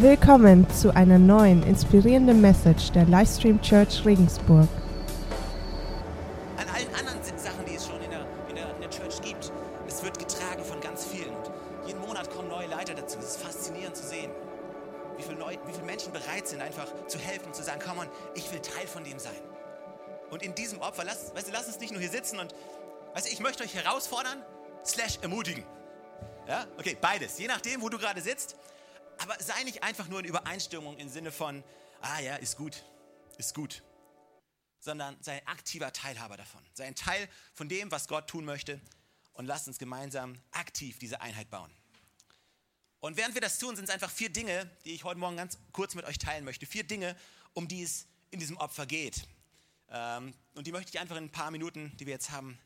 Willkommen zu einer neuen inspirierenden Message der Livestream Church Regensburg. an allen anderen Sachen, die es schon in der, in, der, in der Church gibt. Es wird getragen von ganz vielen. Und jeden Monat kommen neue Leiter dazu. Es ist faszinierend zu sehen, wie viele, viele Menschen bereit sind, einfach zu helfen und zu sagen, komm on, ich will Teil von dem sein. Und in diesem Opfer, lass, weißt du, lass uns nicht nur hier sitzen und, weißt du, ich möchte euch herausfordern, slash ermutigen. Ja, okay, beides, je nachdem, wo du gerade sitzt. Aber sei nicht einfach nur in Übereinstimmung im Sinne von, ah ja, ist gut, ist gut sondern sei ein aktiver Teilhaber davon. Sei ein Teil von dem, was Gott tun möchte und lasst uns gemeinsam aktiv diese Einheit bauen. Und während wir das tun, sind es einfach vier Dinge, die ich heute Morgen ganz kurz mit euch teilen möchte. Vier Dinge, um die es in diesem Opfer geht. Ähm, und die möchte ich einfach in ein paar Minuten, die wir jetzt haben,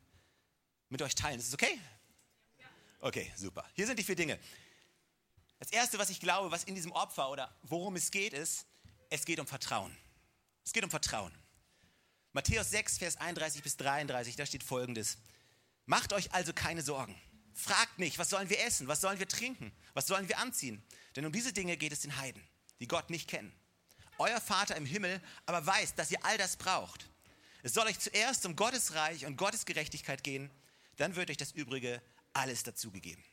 mit euch teilen. Ist es okay? Okay, super. Hier sind die vier Dinge. Das erste, was ich glaube, was in diesem Opfer oder worum es geht, ist, es geht um Vertrauen. Es geht um Vertrauen. Matthäus 6, Vers 31 bis 33, da steht folgendes. Macht euch also keine Sorgen. Fragt nicht, was sollen wir essen, was sollen wir trinken, was sollen wir anziehen. Denn um diese Dinge geht es den Heiden, die Gott nicht kennen. Euer Vater im Himmel aber weiß, dass ihr all das braucht. Es soll euch zuerst um Gottes Reich und Gottes Gerechtigkeit gehen, dann wird euch das Übrige alles dazugegeben.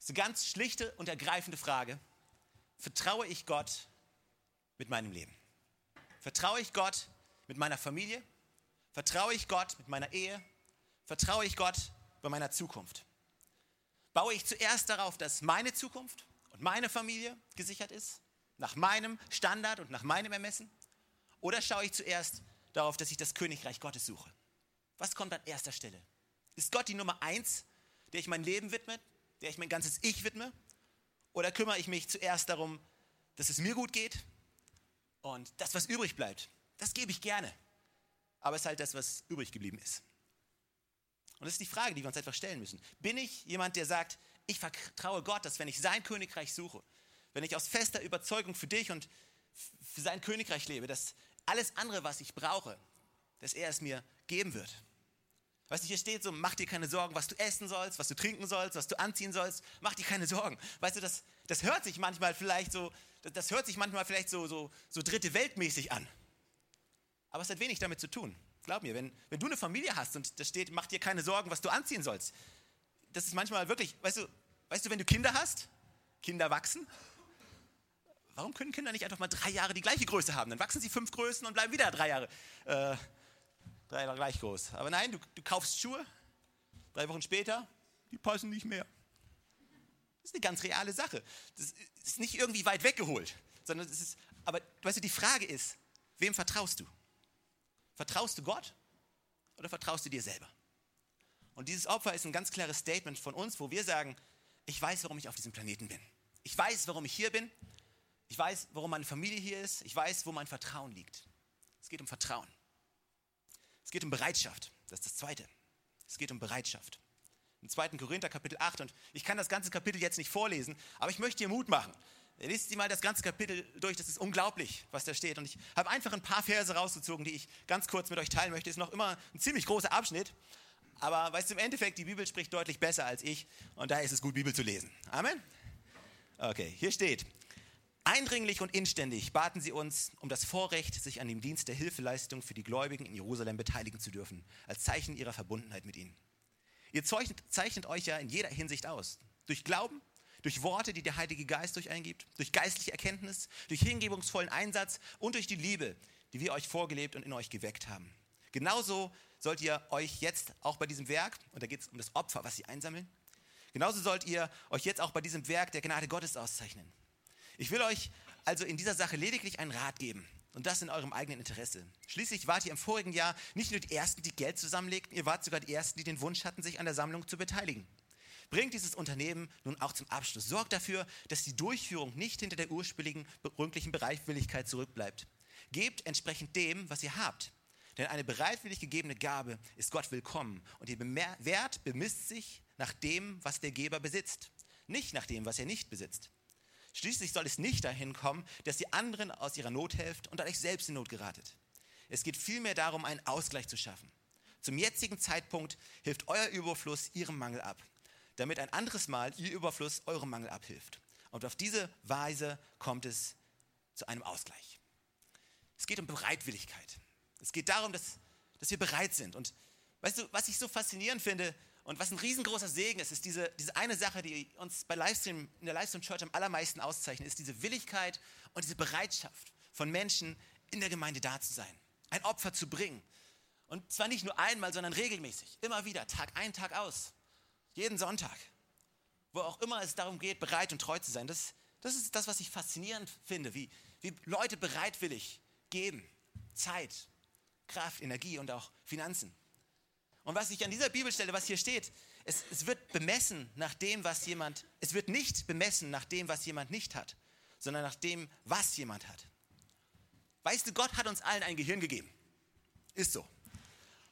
Das ist eine ganz schlichte und ergreifende Frage. Vertraue ich Gott mit meinem Leben? Vertraue ich Gott mit meiner Familie? Vertraue ich Gott mit meiner Ehe? Vertraue ich Gott bei meiner Zukunft? Baue ich zuerst darauf, dass meine Zukunft und meine Familie gesichert ist? Nach meinem Standard und nach meinem Ermessen? Oder schaue ich zuerst darauf, dass ich das Königreich Gottes suche? Was kommt an erster Stelle? Ist Gott die Nummer eins, der ich mein Leben widme, der ich mein ganzes Ich widme? Oder kümmere ich mich zuerst darum, dass es mir gut geht und das, was übrig bleibt, das gebe ich gerne. Aber es ist halt das, was übrig geblieben ist. Und das ist die Frage, die wir uns einfach stellen müssen. Bin ich jemand, der sagt, ich vertraue Gott, dass wenn ich sein Königreich suche, wenn ich aus fester Überzeugung für dich und für sein Königreich lebe, dass alles andere, was ich brauche, dass er es mir geben wird. Weißt du, hier steht so, mach dir keine Sorgen, was du essen sollst, was du trinken sollst, was du anziehen sollst, mach dir keine Sorgen. Weißt du, das, das hört sich manchmal vielleicht so, das, das hört sich manchmal vielleicht so, so, so dritte Weltmäßig an. Aber es hat wenig damit zu tun. Glaub mir, wenn, wenn du eine Familie hast und da steht, mach dir keine Sorgen, was du anziehen sollst, das ist manchmal wirklich, weißt du, weißt du, wenn du Kinder hast, Kinder wachsen, warum können Kinder nicht einfach mal drei Jahre die gleiche Größe haben? Dann wachsen sie fünf Größen und bleiben wieder drei Jahre, äh, drei Jahre gleich groß. Aber nein, du, du kaufst Schuhe, drei Wochen später, die passen nicht mehr. Das ist eine ganz reale Sache. Das ist nicht irgendwie weit weggeholt, sondern es ist, aber weißt du, die Frage ist, wem vertraust du? Vertraust du Gott oder vertraust du dir selber? Und dieses Opfer ist ein ganz klares Statement von uns, wo wir sagen, ich weiß, warum ich auf diesem Planeten bin. Ich weiß, warum ich hier bin. Ich weiß, warum meine Familie hier ist. Ich weiß, wo mein Vertrauen liegt. Es geht um Vertrauen. Es geht um Bereitschaft. Das ist das Zweite. Es geht um Bereitschaft. Im 2. Korinther Kapitel 8. Und ich kann das ganze Kapitel jetzt nicht vorlesen, aber ich möchte dir Mut machen. Lest dir mal das ganze Kapitel durch, das ist unglaublich, was da steht. Und ich habe einfach ein paar Verse rausgezogen, die ich ganz kurz mit euch teilen möchte. Ist noch immer ein ziemlich großer Abschnitt. Aber weißt du, im Endeffekt, die Bibel spricht deutlich besser als ich. Und daher ist es gut, Bibel zu lesen. Amen? Okay, hier steht. Eindringlich und inständig baten sie uns um das Vorrecht, sich an dem Dienst der Hilfeleistung für die Gläubigen in Jerusalem beteiligen zu dürfen, als Zeichen ihrer Verbundenheit mit ihnen. Ihr zeichnet, zeichnet euch ja in jeder Hinsicht aus. Durch Glauben, durch Worte, die der Heilige Geist euch eingibt, durch geistliche Erkenntnis, durch hingebungsvollen Einsatz und durch die Liebe, die wir euch vorgelebt und in euch geweckt haben. Genauso sollt ihr euch jetzt auch bei diesem Werk, und da geht es um das Opfer, was sie einsammeln, genauso sollt ihr euch jetzt auch bei diesem Werk der Gnade Gottes auszeichnen. Ich will euch also in dieser Sache lediglich einen Rat geben. Und das in eurem eigenen Interesse. Schließlich wart ihr im vorigen Jahr nicht nur die Ersten, die Geld zusammenlegten, ihr wart sogar die Ersten, die den Wunsch hatten, sich an der Sammlung zu beteiligen. Bringt dieses Unternehmen nun auch zum Abschluss. Sorgt dafür, dass die Durchführung nicht hinter der ursprünglichen Bereitwilligkeit zurückbleibt. Gebt entsprechend dem, was ihr habt. Denn eine bereitwillig gegebene Gabe ist Gott willkommen und ihr Wert bemisst sich nach dem, was der Geber besitzt, nicht nach dem, was er nicht besitzt. Schließlich soll es nicht dahin kommen, dass ihr anderen aus ihrer Not helft und euch selbst in Not geratet. Es geht vielmehr darum, einen Ausgleich zu schaffen. Zum jetzigen Zeitpunkt hilft euer Überfluss ihrem Mangel ab, damit ein anderes Mal ihr Überfluss eurem Mangel abhilft. Und auf diese Weise kommt es zu einem Ausgleich. Es geht um Bereitwilligkeit. Es geht darum, dass, dass wir bereit sind. Und weißt du, was ich so faszinierend finde und was ein riesengroßer Segen ist, ist diese, diese eine Sache, die uns bei Livestream, in der Livestream Church am allermeisten auszeichnet, ist diese Willigkeit und diese Bereitschaft von Menschen in der Gemeinde da zu sein, ein Opfer zu bringen. Und zwar nicht nur einmal, sondern regelmäßig, immer wieder, Tag ein, Tag aus, jeden Sonntag, wo auch immer es darum geht, bereit und treu zu sein. Das, das ist das, was ich faszinierend finde, wie, wie Leute bereitwillig geben, Zeit, Kraft, Energie und auch Finanzen. Und was ich an dieser Bibelstelle, was hier steht, es, es wird bemessen nach dem, was jemand, es wird nicht bemessen nach dem, was jemand nicht hat, sondern nach dem, was jemand hat. Weißt du, Gott hat uns allen ein Gehirn gegeben. Ist so.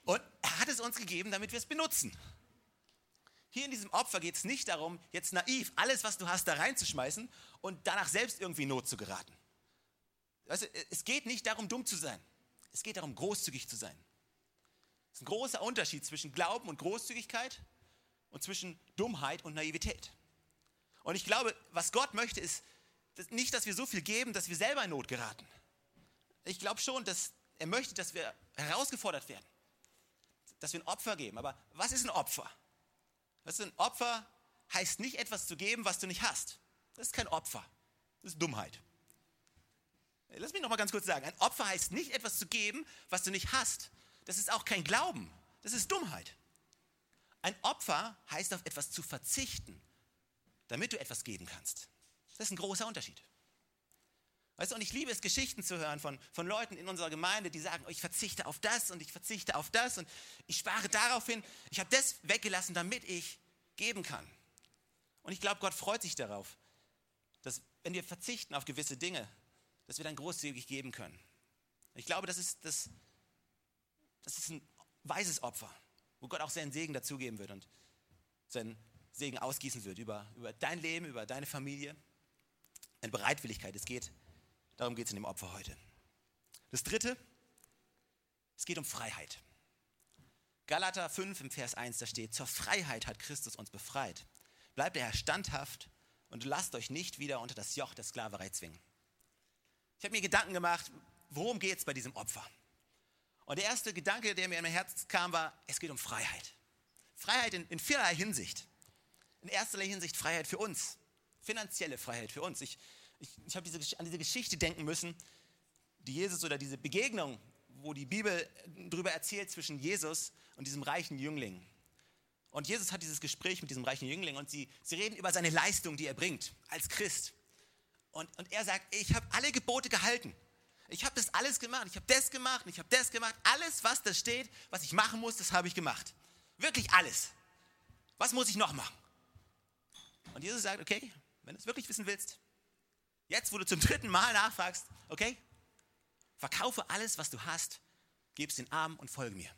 Und er hat es uns gegeben, damit wir es benutzen. Hier in diesem Opfer geht es nicht darum, jetzt naiv alles, was du hast, da reinzuschmeißen und danach selbst irgendwie in Not zu geraten. Weißt du, es geht nicht darum, dumm zu sein. Es geht darum, großzügig zu sein. Es ist ein großer Unterschied zwischen Glauben und Großzügigkeit und zwischen Dummheit und Naivität. Und ich glaube, was Gott möchte, ist nicht, dass wir so viel geben, dass wir selber in Not geraten. Ich glaube schon, dass er möchte, dass wir herausgefordert werden, dass wir ein Opfer geben. Aber was ist ein Opfer? Was ist ein Opfer heißt nicht etwas zu geben, was du nicht hast. Das ist kein Opfer. Das ist Dummheit. Lass mich noch mal ganz kurz sagen. Ein Opfer heißt nicht etwas zu geben, was du nicht hast. Das ist auch kein Glauben. Das ist Dummheit. Ein Opfer heißt auf etwas zu verzichten, damit du etwas geben kannst. Das ist ein großer Unterschied. Weißt du, und ich liebe es, Geschichten zu hören von, von Leuten in unserer Gemeinde, die sagen, oh, ich verzichte auf das und ich verzichte auf das und ich spare darauf hin. Ich habe das weggelassen, damit ich geben kann. Und ich glaube, Gott freut sich darauf, dass wenn wir verzichten auf gewisse Dinge, dass wir dann großzügig geben können. Ich glaube, das ist, das, das ist ein weises Opfer, wo Gott auch seinen Segen dazugeben wird und seinen Segen ausgießen wird über, über dein Leben, über deine Familie. Eine Bereitwilligkeit. Es geht, darum geht es in dem Opfer heute. Das dritte, es geht um Freiheit. Galater 5 im Vers 1, da steht, zur Freiheit hat Christus uns befreit. Bleibt daher standhaft und lasst euch nicht wieder unter das Joch der Sklaverei zwingen. Ich habe mir Gedanken gemacht, worum geht es bei diesem Opfer? Und der erste Gedanke, der mir in mein Herz kam, war, es geht um Freiheit. Freiheit in, in vielerlei Hinsicht. In erster Hinsicht Freiheit für uns, finanzielle Freiheit für uns. Ich, ich, ich habe diese, an diese Geschichte denken müssen, die Jesus oder diese Begegnung, wo die Bibel darüber erzählt zwischen Jesus und diesem reichen Jüngling. Und Jesus hat dieses Gespräch mit diesem reichen Jüngling und sie, sie reden über seine Leistung, die er bringt als Christ. Und, und er sagt, ich habe alle Gebote gehalten. Ich habe das alles gemacht. Ich habe das gemacht ich habe das gemacht. Alles, was da steht, was ich machen muss, das habe ich gemacht. Wirklich alles. Was muss ich noch machen? Und Jesus sagt, okay, wenn du es wirklich wissen willst, jetzt, wo du zum dritten Mal nachfragst, okay, verkaufe alles, was du hast, gib es den Armen und folge mir.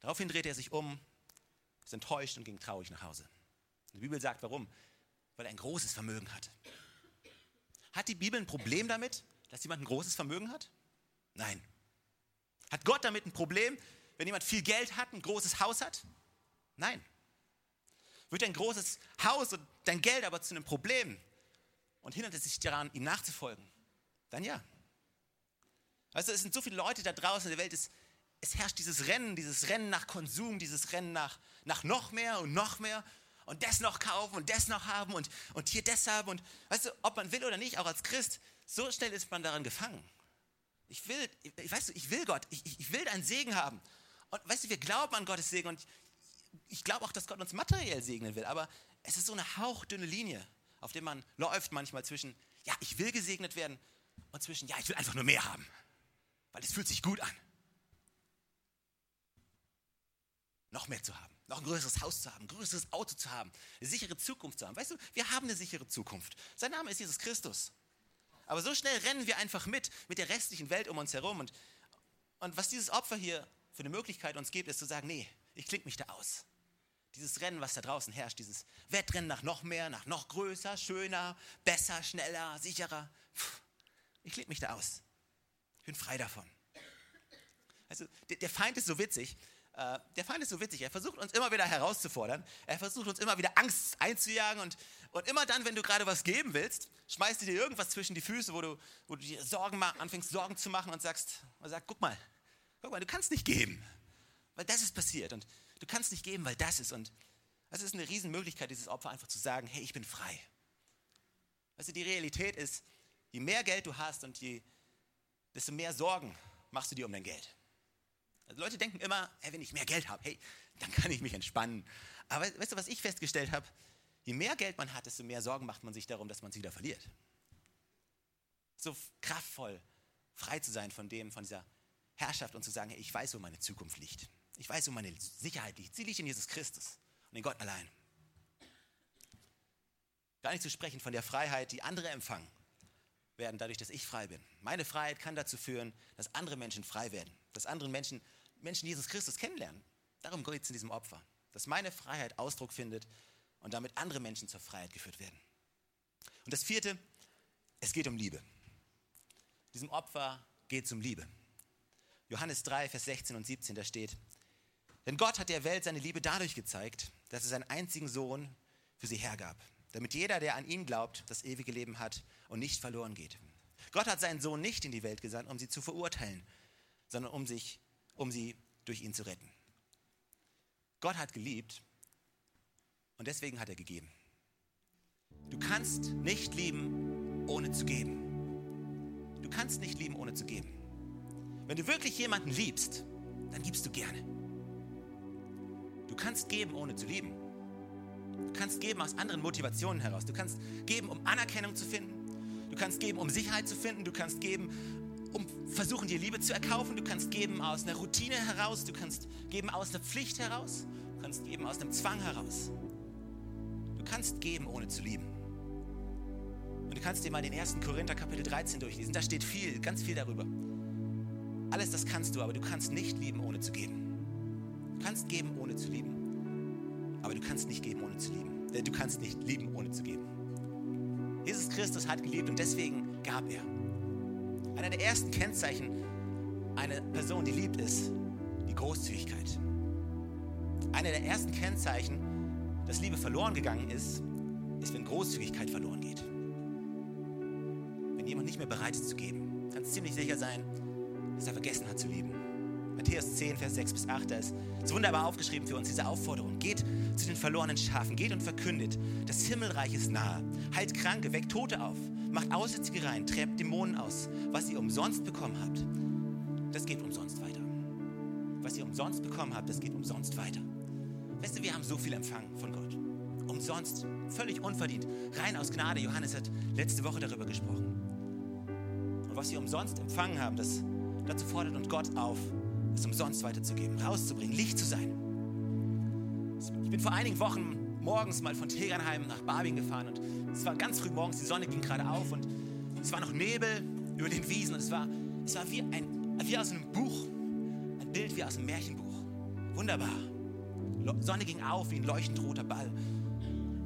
Daraufhin drehte er sich um, ist enttäuscht und ging traurig nach Hause. Die Bibel sagt, warum? weil er ein großes Vermögen hat. Hat die Bibel ein Problem damit, dass jemand ein großes Vermögen hat? Nein. Hat Gott damit ein Problem, wenn jemand viel Geld hat, ein großes Haus hat? Nein. Wird ein großes Haus und dein Geld aber zu einem Problem und hindert es sich daran, ihm nachzufolgen? Dann ja. Weißt du, es sind so viele Leute da draußen in der Welt, es, es herrscht dieses Rennen, dieses Rennen nach Konsum, dieses Rennen nach, nach noch mehr und noch mehr und das noch kaufen und das noch haben und, und hier das haben. Und weißt du, ob man will oder nicht, auch als Christ, so schnell ist man daran gefangen. Ich will, ich, weißt du, ich will Gott, ich, ich will deinen Segen haben. Und weißt du, wir glauben an Gottes Segen und ich, ich glaube auch, dass Gott uns materiell segnen will, aber es ist so eine hauchdünne Linie, auf der man läuft manchmal zwischen, ja, ich will gesegnet werden und zwischen, ja, ich will einfach nur mehr haben, weil es fühlt sich gut an. Noch mehr zu haben noch ein größeres Haus zu haben, ein größeres Auto zu haben, eine sichere Zukunft zu haben. Weißt du, wir haben eine sichere Zukunft. Sein Name ist Jesus Christus. Aber so schnell rennen wir einfach mit, mit der restlichen Welt um uns herum. Und, und was dieses Opfer hier für eine Möglichkeit uns gibt, ist zu sagen, nee, ich klinge mich da aus. Dieses Rennen, was da draußen herrscht, dieses Wettrennen nach noch mehr, nach noch größer, schöner, besser, schneller, sicherer. Ich klinge mich da aus. Ich bin frei davon. Also der Feind ist so witzig, äh, der Feind ist so witzig. Er versucht uns immer wieder herauszufordern. Er versucht uns immer wieder Angst einzujagen. Und, und immer dann, wenn du gerade was geben willst, schmeißt er dir irgendwas zwischen die Füße, wo du, wo du dir Sorgen anfängst, Sorgen zu machen und sagst, und sagt, guck mal, guck mal, du kannst nicht geben. Weil das ist passiert. Und du kannst nicht geben, weil das ist. Und das ist eine Riesenmöglichkeit, dieses Opfer einfach zu sagen, hey, ich bin frei. Weißt du, die Realität ist, je mehr Geld du hast und je, desto mehr Sorgen machst du dir um dein Geld. Also Leute denken immer, hey, wenn ich mehr Geld habe, hey, dann kann ich mich entspannen. Aber weißt du, was ich festgestellt habe? Je mehr Geld man hat, desto mehr Sorgen macht man sich darum, dass man es wieder verliert. So kraftvoll, frei zu sein von dem, von dieser Herrschaft und zu sagen, hey, ich weiß, wo meine Zukunft liegt. Ich weiß, wo meine Sicherheit liegt. Sie liegt in Jesus Christus und in Gott allein. Gar nicht zu sprechen von der Freiheit, die andere empfangen werden, dadurch, dass ich frei bin. Meine Freiheit kann dazu führen, dass andere Menschen frei werden, dass andere Menschen, Menschen Jesus Christus kennenlernen. Darum geht es in diesem Opfer, dass meine Freiheit Ausdruck findet und damit andere Menschen zur Freiheit geführt werden. Und das vierte, es geht um Liebe. Diesem Opfer geht es um Liebe. Johannes 3, Vers 16 und 17, da steht, denn Gott hat der Welt seine Liebe dadurch gezeigt, dass er seinen einzigen Sohn für sie hergab, damit jeder, der an ihn glaubt, das ewige Leben hat und nicht verloren geht. Gott hat seinen Sohn nicht in die Welt gesandt, um sie zu verurteilen, sondern um, sich, um sie durch ihn zu retten. Gott hat geliebt und deswegen hat er gegeben. Du kannst nicht lieben, ohne zu geben. Du kannst nicht lieben, ohne zu geben. Wenn du wirklich jemanden liebst, dann gibst du gerne. Du kannst geben, ohne zu lieben. Du kannst geben aus anderen Motivationen heraus. Du kannst geben, um Anerkennung zu finden. Du kannst geben, um Sicherheit zu finden. Du kannst geben, um versuchen, dir Liebe zu erkaufen. Du kannst geben aus einer Routine heraus. Du kannst geben aus der Pflicht heraus. Du kannst geben aus dem Zwang heraus. Du kannst geben, ohne zu lieben. Und du kannst dir mal den 1. Korinther Kapitel 13 durchlesen. Da steht viel, ganz viel darüber. Alles das kannst du, aber du kannst nicht lieben, ohne zu geben. Du kannst geben, ohne zu lieben. Aber du kannst nicht geben, ohne zu lieben. Du kannst nicht lieben, ohne zu geben. Jesus Christus hat geliebt und deswegen gab er. Einer der ersten Kennzeichen einer Person, die liebt, ist die Großzügigkeit. Einer der ersten Kennzeichen, dass Liebe verloren gegangen ist, ist, wenn Großzügigkeit verloren geht. Wenn jemand nicht mehr bereit ist zu geben, kannst ziemlich sicher sein, dass er vergessen hat zu lieben. Matthäus 10, Vers 6 bis 8, da ist es wunderbar aufgeschrieben für uns, diese Aufforderung. Geht zu den verlorenen Schafen, geht und verkündet, das Himmelreich ist nahe. Heilt Kranke, weckt Tote auf, macht Aussätzige rein, treibt Dämonen aus. Was ihr umsonst bekommen habt, das geht umsonst weiter. Was ihr umsonst bekommen habt, das geht umsonst weiter. Weißt du, wir haben so viel empfangen von Gott. Umsonst, völlig unverdient, rein aus Gnade. Johannes hat letzte Woche darüber gesprochen. Und was wir umsonst empfangen haben, das, dazu fordert uns Gott auf, es umsonst weiterzugeben, rauszubringen, Licht zu sein. Ich bin vor einigen Wochen morgens mal von Tegernheim nach Barbing gefahren und es war ganz früh morgens, die Sonne ging gerade auf und es war noch Nebel über den Wiesen und es war, es war wie, ein, wie aus einem Buch, ein Bild wie aus einem Märchenbuch. Wunderbar. Sonne ging auf wie ein leuchtend roter Ball.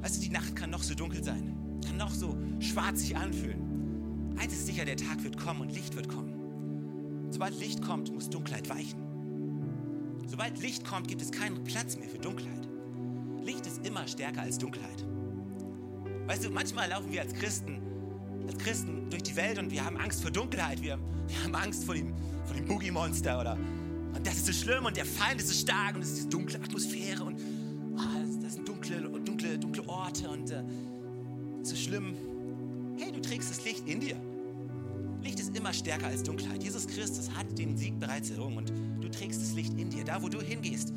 Weißt du, die Nacht kann noch so dunkel sein, kann noch so schwarz sich anfühlen. Eins ist sicher, der Tag wird kommen und Licht wird kommen. Sobald Licht kommt, muss Dunkelheit weichen. Sobald Licht kommt, gibt es keinen Platz mehr für Dunkelheit. Licht ist immer stärker als Dunkelheit. Weißt du, manchmal laufen wir als Christen, als Christen durch die Welt und wir haben Angst vor Dunkelheit. Wir, wir haben Angst vor dem, vor dem Boogie-Monster oder und das ist so schlimm und der Feind ist so stark und es ist diese dunkle Atmosphäre und oh, das sind dunkle, dunkle, dunkle Orte und äh, so schlimm. Hey, du trägst das Licht in dir. Immer stärker als Dunkelheit. Jesus Christus hat den Sieg bereits errungen und du trägst das Licht in dir. Da, wo du hingehst,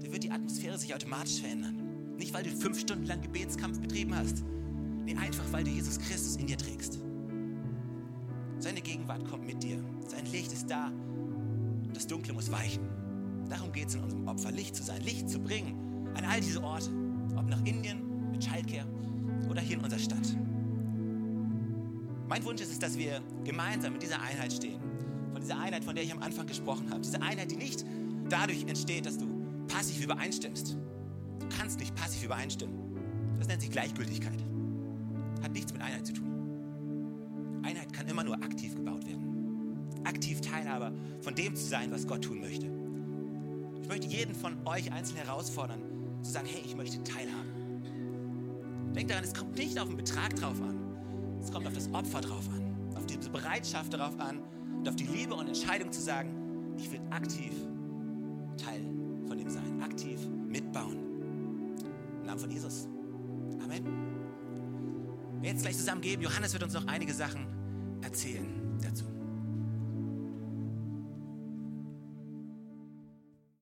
da wird die Atmosphäre sich automatisch verändern. Nicht, weil du fünf Stunden lang Gebetskampf betrieben hast. Nee, einfach, weil du Jesus Christus in dir trägst. Seine Gegenwart kommt mit dir. Sein Licht ist da das Dunkle muss weichen. Darum geht es in unserem Opfer, Licht zu sein, Licht zu bringen an all diese Orte. Ob nach Indien, mit Childcare oder hier in unserer Stadt. Mein Wunsch ist es, dass wir gemeinsam in dieser Einheit stehen. Von dieser Einheit, von der ich am Anfang gesprochen habe. Diese Einheit, die nicht dadurch entsteht, dass du passiv übereinstimmst. Du kannst nicht passiv übereinstimmen. Das nennt sich Gleichgültigkeit. Hat nichts mit Einheit zu tun. Einheit kann immer nur aktiv gebaut werden. Aktiv Teilhaber von dem zu sein, was Gott tun möchte. Ich möchte jeden von euch einzeln herausfordern, zu sagen, hey, ich möchte teilhaben. Denkt daran, es kommt nicht auf den Betrag drauf an. Es kommt auf das Opfer drauf an, auf die Bereitschaft darauf an und auf die Liebe und Entscheidung zu sagen, ich will aktiv Teil von dem sein, aktiv mitbauen. Im Namen von Jesus. Amen. Wir jetzt gleich zusammen geben. Johannes wird uns noch einige Sachen erzählen dazu.